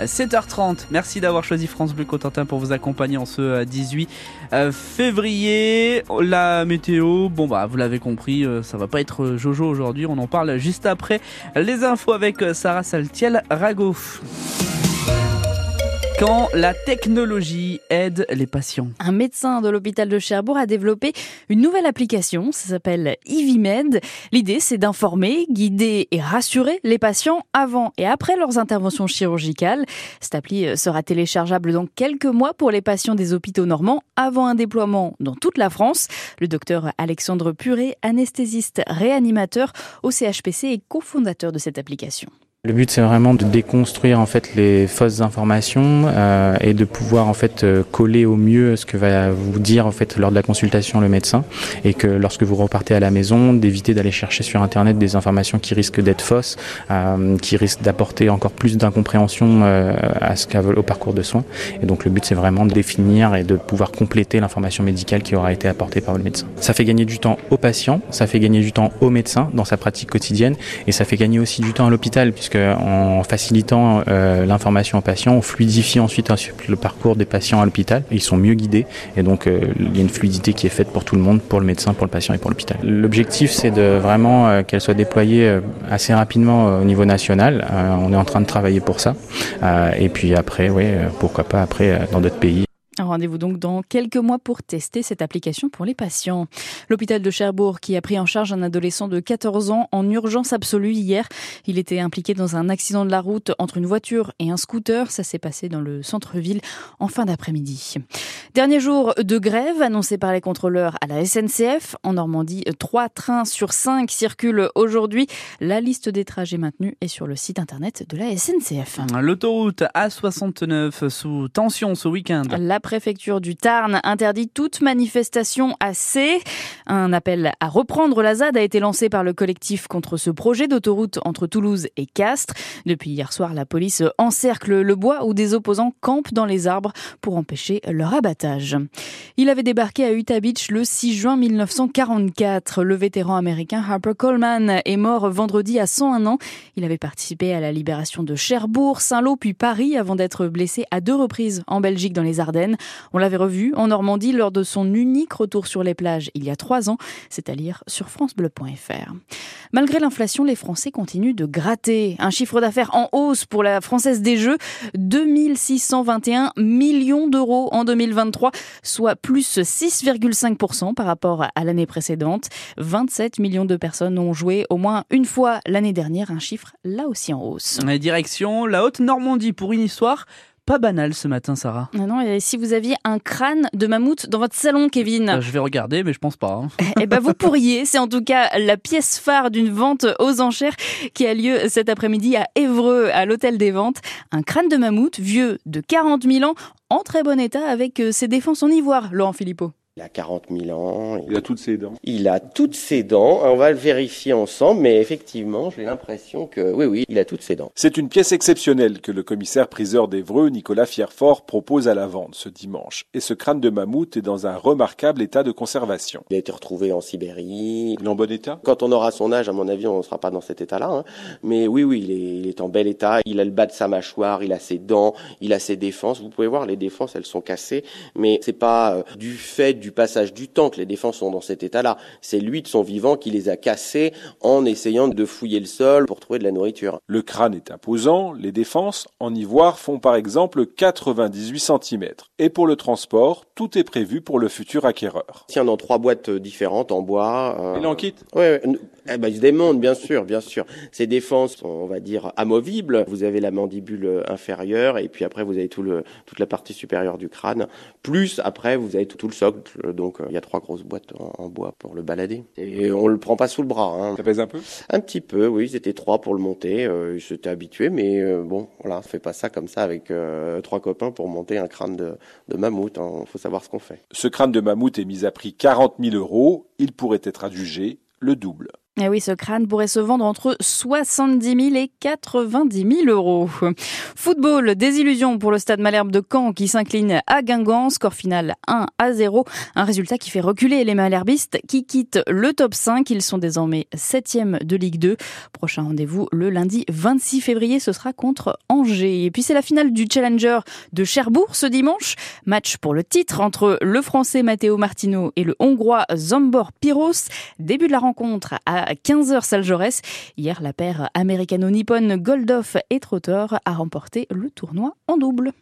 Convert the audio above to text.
7h30. Merci d'avoir choisi France Bleu Cotentin pour vous accompagner en ce 18 euh, février. La météo, bon bah vous l'avez compris, euh, ça va pas être Jojo aujourd'hui. On en parle juste après les infos avec Sarah Saltiel Rago quand la technologie aide les patients. Un médecin de l'hôpital de Cherbourg a développé une nouvelle application, ça s'appelle EasyMed. L'idée, c'est d'informer, guider et rassurer les patients avant et après leurs interventions chirurgicales. Cette appli euh, sera téléchargeable dans quelques mois pour les patients des hôpitaux normands avant un déploiement dans toute la France. Le docteur Alexandre Puré, anesthésiste réanimateur au CHPC et cofondateur de cette application. Le but c'est vraiment de déconstruire en fait les fausses informations euh, et de pouvoir en fait euh, coller au mieux ce que va vous dire en fait lors de la consultation le médecin et que lorsque vous repartez à la maison d'éviter d'aller chercher sur internet des informations qui risquent d'être fausses, euh, qui risquent d'apporter encore plus d'incompréhension à ce au parcours de soins. Et donc le but c'est vraiment de définir et de pouvoir compléter l'information médicale qui aura été apportée par le médecin. Ça fait gagner du temps au patient, ça fait gagner du temps au médecin dans sa pratique quotidienne et ça fait gagner aussi du temps à l'hôpital puisque en facilitant euh, l'information aux patients, on fluidifie ensuite le parcours des patients à l'hôpital. Ils sont mieux guidés et donc euh, il y a une fluidité qui est faite pour tout le monde, pour le médecin, pour le patient et pour l'hôpital. L'objectif c'est de vraiment euh, qu'elle soit déployée assez rapidement au niveau national. on est en train de travailler pour ça. et puis après, oui, pourquoi pas après dans d'autres pays. Rendez-vous donc dans quelques mois pour tester cette application pour les patients. L'hôpital de Cherbourg qui a pris en charge un adolescent de 14 ans en urgence absolue hier. Il était impliqué dans un accident de la route entre une voiture et un scooter. Ça s'est passé dans le centre-ville en fin d'après-midi. Dernier jour de grève annoncé par les contrôleurs à la SNCF. En Normandie, trois trains sur cinq circulent aujourd'hui. La liste des trajets maintenus est sur le site internet de la SNCF. L'autoroute A69 sous tension ce week-end préfecture du Tarn interdit toute manifestation à C. Un appel à reprendre la ZAD a été lancé par le collectif contre ce projet d'autoroute entre Toulouse et Castres. Depuis hier soir, la police encercle le bois où des opposants campent dans les arbres pour empêcher leur abattage. Il avait débarqué à Utah Beach le 6 juin 1944. Le vétéran américain Harper Coleman est mort vendredi à 101 ans. Il avait participé à la libération de Cherbourg, Saint-Lô puis Paris avant d'être blessé à deux reprises en Belgique dans les Ardennes. On l'avait revu en Normandie lors de son unique retour sur les plages il y a trois ans. C'est à lire sur francebleu.fr. Malgré l'inflation, les Français continuent de gratter. Un chiffre d'affaires en hausse pour la Française des Jeux, 2621 millions d'euros en 2023, soit plus 6,5% par rapport à l'année précédente. 27 millions de personnes ont joué au moins une fois l'année dernière, un chiffre là aussi en hausse. Direction la Haute-Normandie pour une histoire pas banal ce matin, Sarah. Ah non, et si vous aviez un crâne de mammouth dans votre salon, Kevin euh, Je vais regarder, mais je pense pas. Hein. Eh ben, vous pourriez. C'est en tout cas la pièce phare d'une vente aux enchères qui a lieu cet après-midi à Évreux, à l'hôtel des ventes. Un crâne de mammouth vieux de 40 000 ans, en très bon état, avec euh, ses défenses en ivoire, Laurent Philippot. Il a 40 000 ans. Il a toutes ses dents. Il a toutes ses dents. On va le vérifier ensemble, mais effectivement, j'ai l'impression que oui, oui, il a toutes ses dents. C'est une pièce exceptionnelle que le commissaire priseur d'Evreux, Nicolas Fierfort, propose à la vente ce dimanche. Et ce crâne de mammouth est dans un remarquable état de conservation. Il a été retrouvé en Sibérie. Il est en bon état? Quand on aura son âge, à mon avis, on ne sera pas dans cet état-là. Hein. Mais oui, oui, il est, il est en bel état. Il a le bas de sa mâchoire, il a ses dents, il a ses défenses. Vous pouvez voir, les défenses, elles sont cassées, mais c'est pas euh, du fait du passage du temps que les défenses sont dans cet état-là. C'est lui de son vivant qui les a cassés en essayant de fouiller le sol pour trouver de la nourriture. Le crâne est imposant, les défenses en ivoire font par exemple 98 cm. Et pour le transport, tout est prévu pour le futur acquéreur. Tiens, dans trois boîtes différentes en bois. Euh... Il en quitte? Oui, eh ben, il se démonte, bien sûr, bien sûr. Ces défenses sont, on va dire, amovibles. Vous avez la mandibule inférieure et puis après, vous avez tout le, toute la partie supérieure du crâne. Plus, après, vous avez tout, tout le socle. Donc, il y a trois grosses boîtes en, bois pour le balader. Et on le prend pas sous le bras. Hein. Ça pèse un peu? Un petit peu, oui. C'était trois pour le monter. Euh, J'étais habitué, mais euh, bon, voilà, on fait pas ça comme ça avec euh, trois copains pour monter un crâne de, de mammouth. Il hein. faut savoir ce qu'on fait. Ce crâne de mammouth est mis à prix 40 000 euros. Il pourrait être adjugé le double. Eh oui, ce crâne pourrait se vendre entre 70 000 et 90 000 euros. Football, désillusion pour le stade Malherbe de Caen qui s'incline à Guingamp. Score final 1 à 0. Un résultat qui fait reculer les Malherbistes qui quittent le top 5. Ils sont désormais 7e de Ligue 2. Prochain rendez-vous le lundi 26 février, ce sera contre Angers. Et puis c'est la finale du Challenger de Cherbourg ce dimanche. Match pour le titre entre le français Matteo Martino et le hongrois Zombor Piros. Début de la rencontre à 15h salle Jaurès. Hier, la paire américano-nippone Goldoff et Trotter a remporté le tournoi en double.